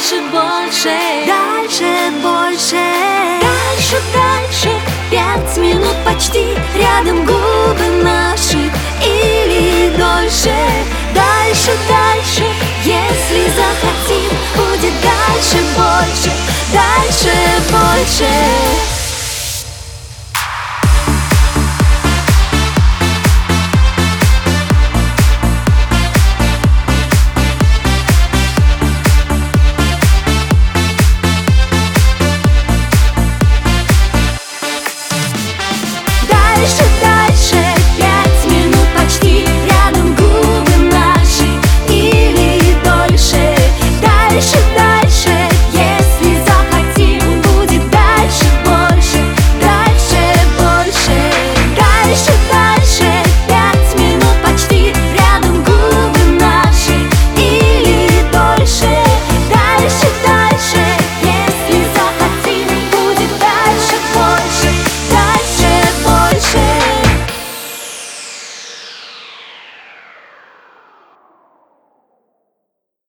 дальше, больше Дальше, больше. Дальше, дальше Пять минут почти. Рядом губы наши Или дольше. Дальше, дальше Если захотим Будет дальше, больше Дальше, больше.